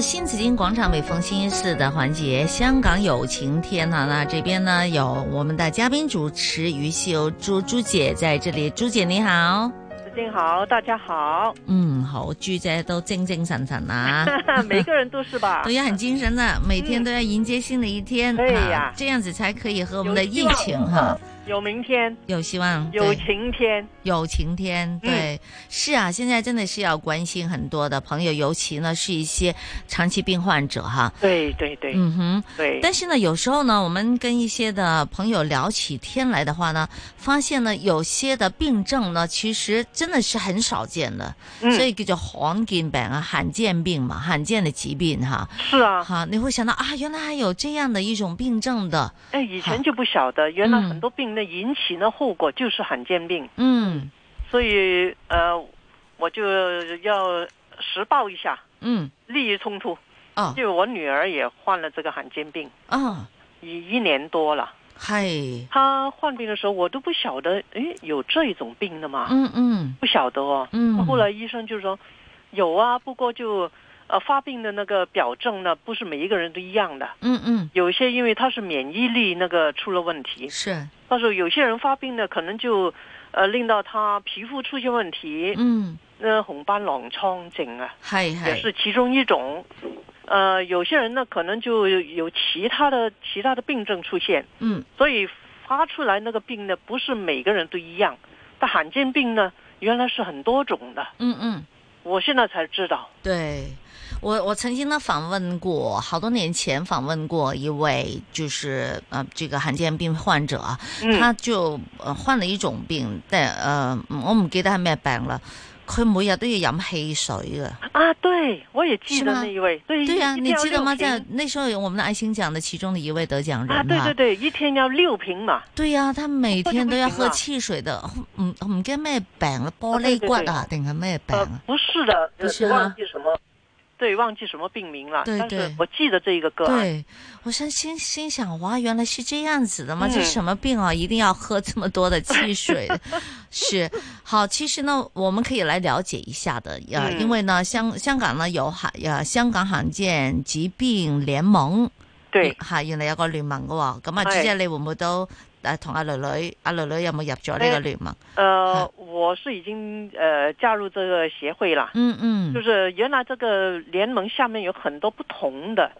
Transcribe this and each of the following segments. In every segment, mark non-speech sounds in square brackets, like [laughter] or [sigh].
新紫金广场每逢星期四的环节，香港有晴天呢。那这边呢有我们的嘉宾主持于秀朱朱姐在这里。朱姐你好，紫金好，大家好。嗯，好，朱姐都精精神神啊，[laughs] 每个人都是吧，[laughs] 都要很精神的，每天都要迎接新的一天对呀，这样子才可以和我们的疫情哈。有明天，有希望，有晴天，有晴天，对，是啊，现在真的是要关心很多的朋友，尤其呢是一些长期病患者哈。对对对，嗯哼，对。但是呢，有时候呢，我们跟一些的朋友聊起天来的话呢，发现呢，有些的病症呢，其实真的是很少见的，所以就叫黄金病啊，罕见病嘛，罕见的疾病哈。是啊，哈，你会想到啊，原来还有这样的一种病症的。哎，以前就不晓得，原来很多病那。引起的后果就是罕见病，嗯，所以呃我就要实报一下，嗯，利益冲突啊，就我女儿也患了这个罕见病啊，已一年多了，嗨，她患病的时候我都不晓得，哎，有这一种病的嘛，嗯嗯，不晓得哦，嗯，后来医生就说有啊，不过就。呃，发病的那个表症呢，不是每一个人都一样的。嗯嗯，有一些因为他是免疫力那个出了问题。是，到时候有些人发病呢，可能就，呃，令到他皮肤出现问题。嗯，那红斑狼疮症啊，是也是其中一种。呃，有些人呢，可能就有其他的其他的病症出现。嗯，所以发出来那个病呢，不是每个人都一样。但罕见病呢，原来是很多种的。嗯嗯，我现在才知道。对。我我曾经呢访问过好多年前访问过一位就是呃这个罕见病患者，他就呃、患了一种病，但呃我唔记得系咩病了。佢每日都要饮汽水嘅。啊，对我也记得那一位，对，对啊，你记得吗？在那时候有我们的爱心奖的其中的一位得奖人啊，对对对，一天要六瓶嘛。对呀，他每天都要喝汽水的，唔唔知咩病了，玻璃罐啊定系咩病啊？不是的，唔是忘记什么。对，忘记什么病名了。对对，我记得这一个歌。对，我在心心想，哇，原来是这样子的吗？这什么病啊？一定要喝这么多的汽水？[laughs] 是好，其实呢，我们可以来了解一下的呀，因为呢，香香港呢有罕呀香港罕见疾病联盟。对，哈，原来有个联盟的。咁啊，接姐，你会唔会都？诶，同阿女女，阿女女有冇入咗呢个联盟？诶，我是已经诶加入这个协会啦。嗯嗯，就是原来这个联盟下面有很多不同的，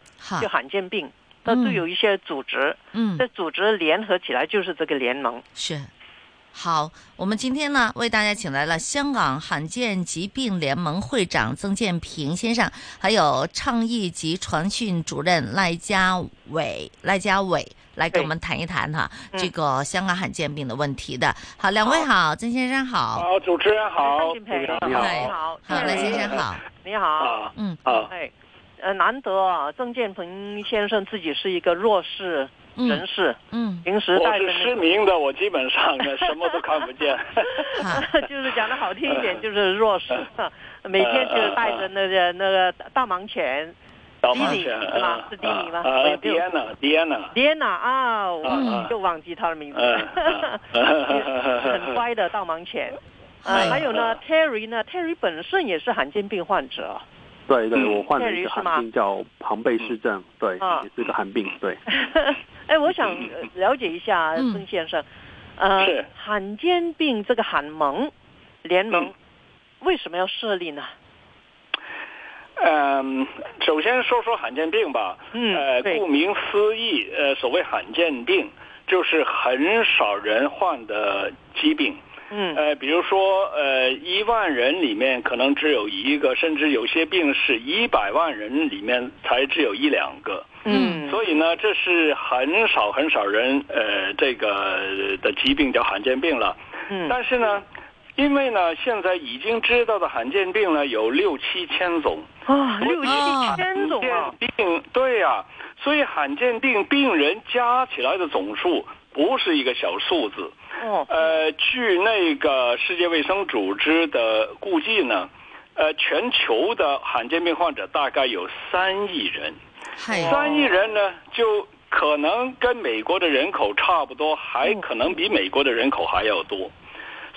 就罕见病，都有一些组织。嗯，这组织联合起来就是这个联盟。是，好，我们今天呢为大家请来了香港罕见疾病联盟会长曾建平先生，还有倡议及传讯主任赖家伟，赖家伟。来跟我们谈一谈哈这个香港罕见病的问题的好两位好曾先生好好主持人好你好你好你好你先生好你好嗯好哎呃难得啊郑建鹏先生自己是一个弱势人士嗯平时带着失明的我基本上呢什么都看不见 [laughs] 就是讲的好听一点就是弱势 [laughs] 每天就是带着那个那个大盲犬导盲犬是吗？是导盲犬吗？Diana，Diana，Diana 啊，我就忘记他的名字。[laughs] 很乖的导盲犬。啊，[laughs] 还有呢，Terry 呢？Terry 本身也是罕见病患者。对对，我患了一个罕病，叫庞贝氏症。对，也是个罕病。对。[laughs] 哎，我想了解一下孙先生，呃，罕见病这个罕见联盟为什么要设立呢？嗯，首先说说罕见病吧。嗯，呃，顾名思义，呃，所谓罕见病，就是很少人患的疾病。嗯，呃，比如说，呃，一万人里面可能只有一个，甚至有些病是一百万人里面才只有一两个。嗯，所以呢，这是很少很少人呃，这个的疾病叫罕见病了。嗯，但是呢。因为呢，现在已经知道的罕见病呢有六七千种啊，六七千种啊！病对呀，所以罕见病病人加起来的总数不是一个小数字哦。呃，据那个世界卫生组织的估计呢，呃，全球的罕见病患者大概有三亿人，三亿人呢就可能跟美国的人口差不多，还可能比美国的人口还要多。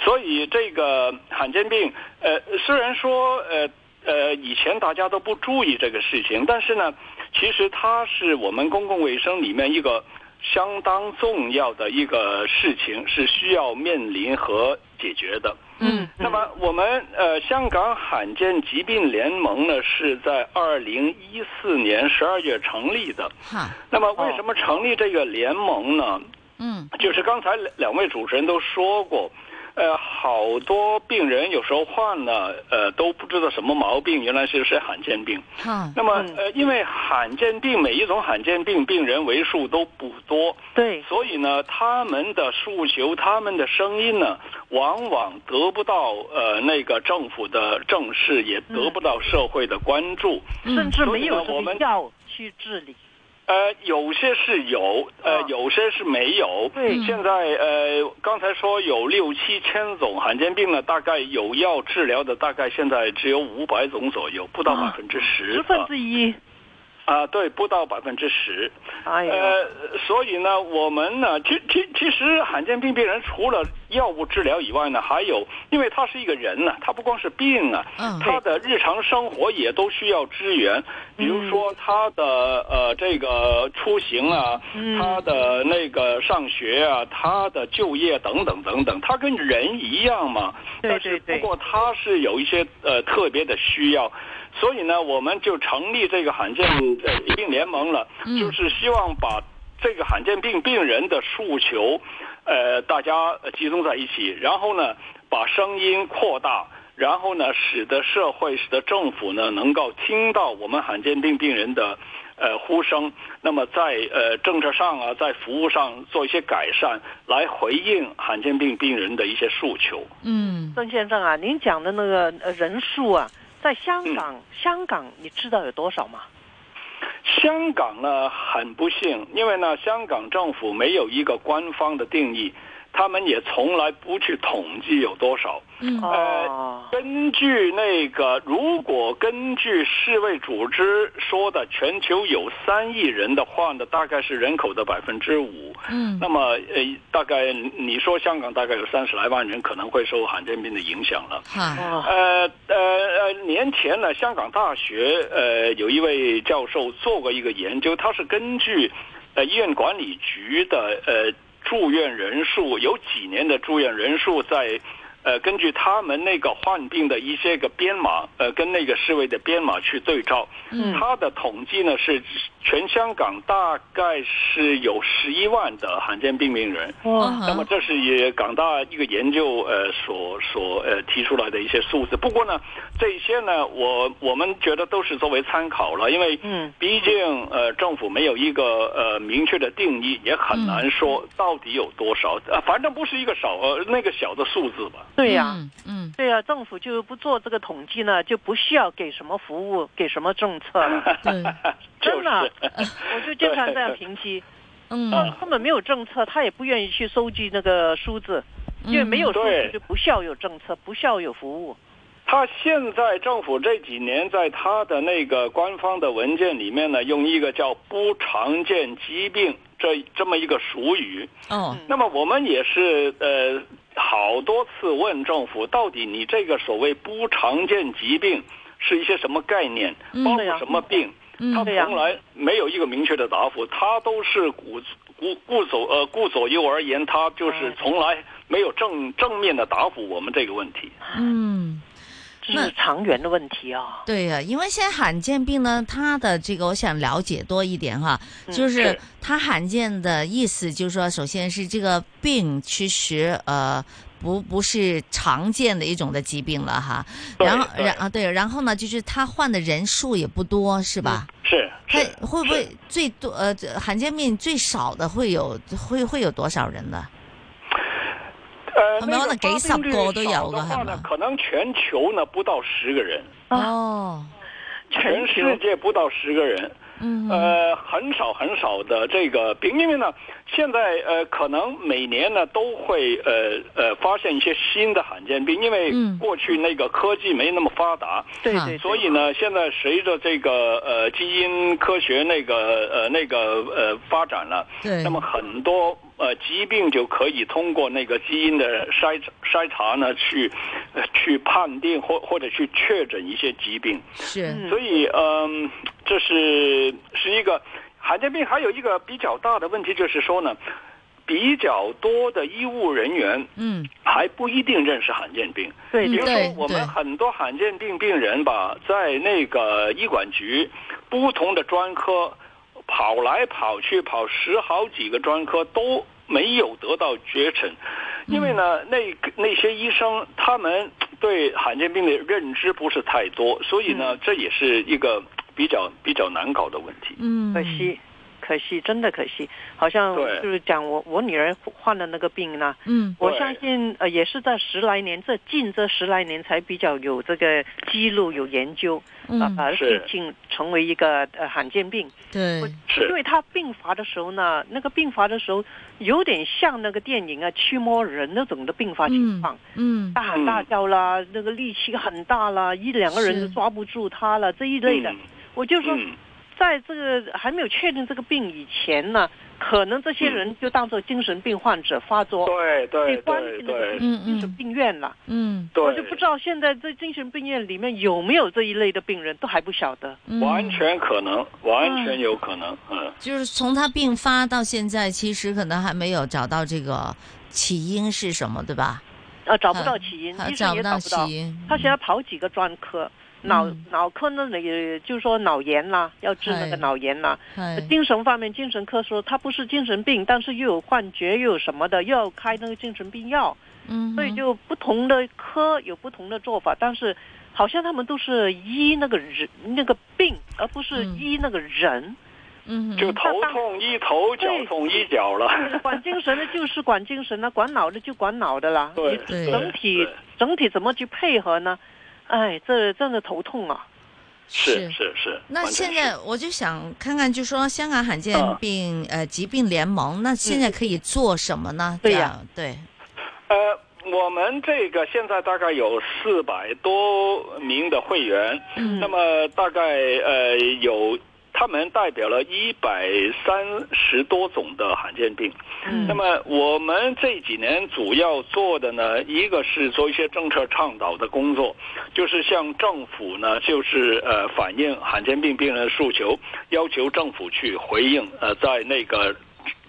所以这个罕见病，呃，虽然说呃呃以前大家都不注意这个事情，但是呢，其实它是我们公共卫生里面一个相当重要的一个事情，是需要面临和解决的。嗯。那么我们呃香港罕见疾病联盟呢，是在二零一四年十二月成立的。哈。那么为什么成立这个联盟呢？嗯。就是刚才两位主持人都说过。呃，好多病人有时候患了，呃，都不知道什么毛病，原来是是罕见病。嗯。那么，呃，因为罕见病每一种罕见病病人为数都不多。对。所以呢，他们的诉求、他们的声音呢，往往得不到呃那个政府的重视，也得不到社会的关注，甚至没有我们药去治理。呃，有些是有，呃，有些是没有。对，现在呃，刚才说有六七千种罕见病呢，大概有药治疗的，大概现在只有五百种左右，不到百分之十，十分之一。啊，对，不到百分之十。哎呀，呃，所以呢，我们呢，其其其实罕见病病人除了。药物治疗以外呢，还有，因为他是一个人呢，他不光是病啊，他的日常生活也都需要支援，比如说他的呃这个出行啊，他的那个上学啊，他的就业等等等等，他跟人一样嘛，但是不过他是有一些呃特别的需要，所以呢，我们就成立这个罕见疾病联盟了，就是希望把。这个罕见病病人的诉求，呃，大家集中在一起，然后呢，把声音扩大，然后呢，使得社会、使得政府呢，能够听到我们罕见病病人的呃呼声。那么，在呃政策上啊，在服务上做一些改善，来回应罕见病病人的一些诉求。嗯，郑先生啊，您讲的那个人数啊，在香港，香港你知道有多少吗？香港呢，很不幸，因为呢，香港政府没有一个官方的定义。他们也从来不去统计有多少。呃，根据那个，如果根据世卫组织说的，全球有三亿人的话呢，大概是人口的百分之五。嗯，那么呃，大概你说香港大概有三十来万人可能会受罕见病的影响了。呃呃呃，年前呢，香港大学呃有一位教授做过一个研究，他是根据呃医院管理局的呃。住院人数有几年的住院人数在。呃，根据他们那个患病的一些个编码，呃，跟那个世卫的编码去对照，嗯，他的统计呢是全香港大概是有十一万的罕见病病人。哇，那么这是也港大一个研究呃所所呃提出来的一些数字。不过呢，这些呢，我我们觉得都是作为参考了，因为嗯，毕竟呃政府没有一个呃明确的定义，也很难说到底有多少。呃，反正不是一个少呃那个小的数字吧。对呀，嗯，对呀，政府就不做这个统计呢，就不需要给什么服务，给什么政策了。[laughs] [laughs] 真的，我就经常这样评析，[laughs] 嗯，根本没有政策，他也不愿意去收集那个数字，因为没有数字就不需要有政策，不需要有服务。他现在政府这几年在他的那个官方的文件里面呢，用一个叫“不常见疾病”这这么一个俗语。哦，那么我们也是呃。好多次问政府，到底你这个所谓不常见疾病是一些什么概念，包括什么病，他从来没有一个明确的答复，他都是顾顾顾左呃顾左右而言他，就是从来没有正正面的答复我们这个问题。嗯。是长远的问题啊！对呀，因为现在罕见病呢，它的这个我想了解多一点哈，就是它罕见的意思，就是说，首先是这个病其实呃不不是常见的一种的疾病了哈。然后，然啊，对，然后呢，就是他患的人数也不多，是吧？是他会不会最多？呃，罕见病最少的会有会会有多少人呢？咁樣可能几十个都有㗎，可能全球呢不到十个人。哦，全世界不到十个人。嗯，呃，很少很少的这个病，因为呢。现在呃，可能每年呢都会呃呃发现一些新的罕见病，因为过去那个科技没那么发达，对对，所以呢，现在随着这个呃基因科学那个呃那个呃发展了，对，那么很多呃疾病就可以通过那个基因的筛筛查呢去去判定或或者去确诊一些疾病，是，所以嗯，这是是一个。罕见病还有一个比较大的问题，就是说呢，比较多的医务人员，嗯，还不一定认识罕见病。对，比如说我们很多罕见病病人吧，在那个医管局不同的专科跑来跑去，跑十好几个专科都没有得到绝诊，因为呢，那那些医生他们对罕见病的认知不是太多，所以呢，这也是一个。比较比较难搞的问题。嗯，可惜，可惜，真的可惜。好像就是讲我我女儿患了那个病呢。嗯，我相信呃也是在十来年这近这十来年才比较有这个记录有研究，啊，而且竟成为一个呃罕见病。对，因为他病发的时候呢，那个病发的时候有点像那个电影啊驱魔人那种的病发情况。嗯，大喊大叫啦，那个力气很大啦，一两个人就抓不住他了这一类的。我就说，在这个还没有确定这个病以前呢，可能这些人就当做精神病患者发作，被关进精神病院了。嗯，我就不知道现在这精神病院里面有没有这一类的病人，都还不晓得。完全可能，完全有可能。嗯。就是从他病发到现在，其实可能还没有找到这个起因是什么，对吧？啊，找不到起因，医生也找不到。他现在跑几个专科。脑脑科那里就说脑炎啦，要治那个脑炎啦。精神方面，精神科说他不是精神病，但是又有幻觉，又有什么的，又要开那个精神病药。嗯，所以就不同的科有不同的做法，但是好像他们都是医那个人那个病，而不是医那个人。嗯，就头痛医头，脚痛医脚了。管精神的就是管精神的，管脑的就管脑的啦。对，整体整体怎么去配合呢？哎，这真的头痛啊！是是是。那现在我就想看看，就说香港罕见病呃疾病联盟，那现在可以做什么呢？对呀，对。呃，我们这个现在大概有四百多名的会员，那么大概呃有。他们代表了一百三十多种的罕见病。嗯，那么我们这几年主要做的呢，一个是做一些政策倡导的工作，就是向政府呢，就是呃反映罕见病病人诉求，要求政府去回应呃，在那个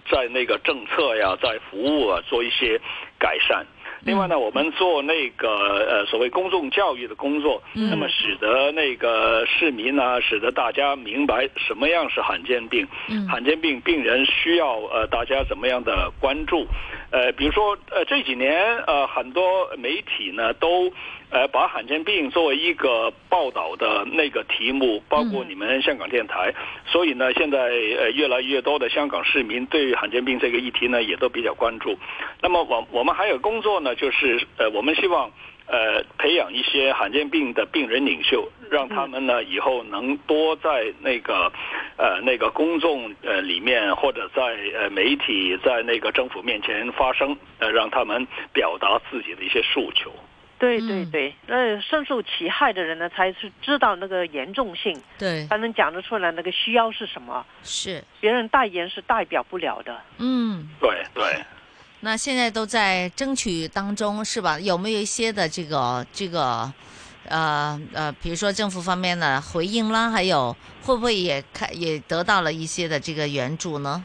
在那个政策呀，在服务啊做一些改善。另外呢，我们做那个呃所谓公众教育的工作，那么使得那个市民呢，使得大家明白什么样是罕见病，罕见病病人需要呃大家怎么样的关注。呃，比如说，呃，这几年呃，很多媒体呢都呃把罕见病作为一个报道的那个题目，包括你们香港电台，所以呢，现在呃越来越多的香港市民对罕见病这个议题呢也都比较关注。那么我我们还有工作呢，就是呃我们希望。呃，培养一些罕见病的病人领袖，让他们呢以后能多在那个呃那个公众呃里面，或者在呃媒体在那个政府面前发声，呃让他们表达自己的一些诉求。对对对，那深受其害的人呢，才是知道那个严重性，对，才能讲得出来那个需要是什么。是，别人代言是代表不了的。嗯，对对。那现在都在争取当中，是吧？有没有一些的这个这个，呃呃，比如说政府方面的回应啦，还有会不会也开也得到了一些的这个援助呢？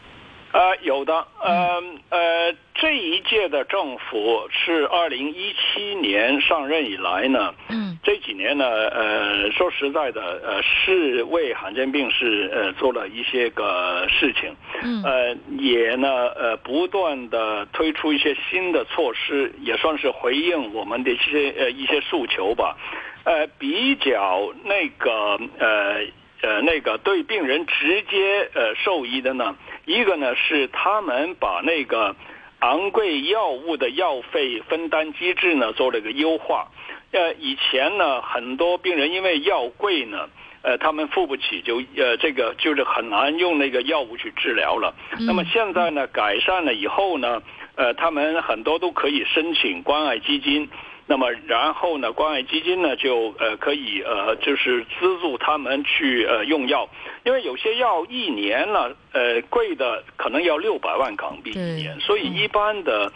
呃，有的，呃呃，这一届的政府是二零一七年上任以来呢，嗯，这几年呢，呃，说实在的，呃，是为罕见病是呃做了一些个事情，嗯，呃，也呢，呃，不断的推出一些新的措施，也算是回应我们的一些呃一些诉求吧，呃，比较那个呃。呃，那个对病人直接呃受益的呢，一个呢是他们把那个昂贵药物的药费分担机制呢做了一个优化。呃，以前呢很多病人因为药贵呢，呃，他们付不起，就呃这个就是很难用那个药物去治疗了。那么现在呢改善了以后呢，呃，他们很多都可以申请关爱基金。那么，然后呢？关爱基金呢，就呃可以呃，就是资助他们去呃用药，因为有些药一年呢，呃，贵的可能要六百万港币一年，所以一般的。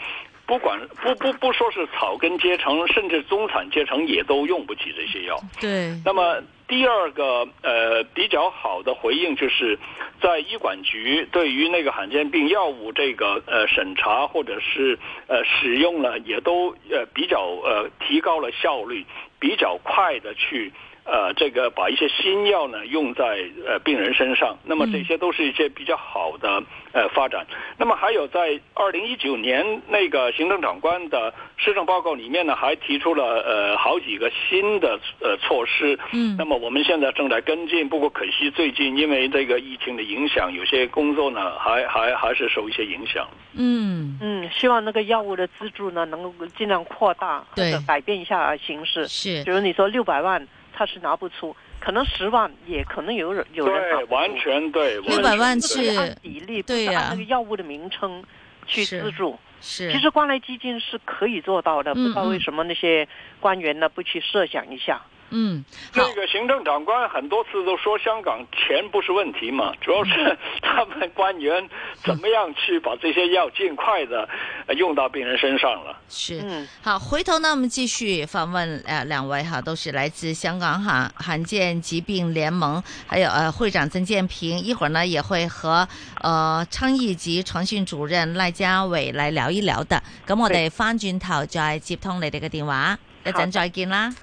不管不不不说是草根阶层，甚至中产阶层也都用不起这些药。对，那么第二个呃比较好的回应就是，在医管局对于那个罕见病药物这个呃审查或者是呃使用呢，也都呃比较呃提高了效率，比较快的去。呃，这个把一些新药呢用在呃病人身上，那么这些都是一些比较好的呃发展。那么还有在二零一九年那个行政长官的施政报告里面呢，还提出了呃好几个新的呃措施。嗯，那么我们现在正在跟进，不过可惜最近因为这个疫情的影响，有些工作呢还还还是受一些影响。嗯嗯，希望那个药物的资助呢能够尽量扩大，对，改变一下形式。是，比如你说六百万。他是拿不出，可能十万，也可能有人有人拿。对，完全对。六百万是按比例，不按那个药物的名称去资助。是，其实关爱基金是可以做到的，不知道为什么那些官员呢不去设想一下。嗯，这个行政长官很多次都说香港钱不是问题嘛，主要是 [laughs] 他们官员怎么样去把这些药尽快的用到病人身上了。是，嗯，好，回头呢，我们继续访问呃两位哈，都是来自香港哈罕见疾病联盟，还有呃会长曾建平，一会儿呢也会和呃昌邑及传讯主任赖家伟来聊一聊的。咁我哋翻转头再接通你哋嘅电话，一阵再见啦。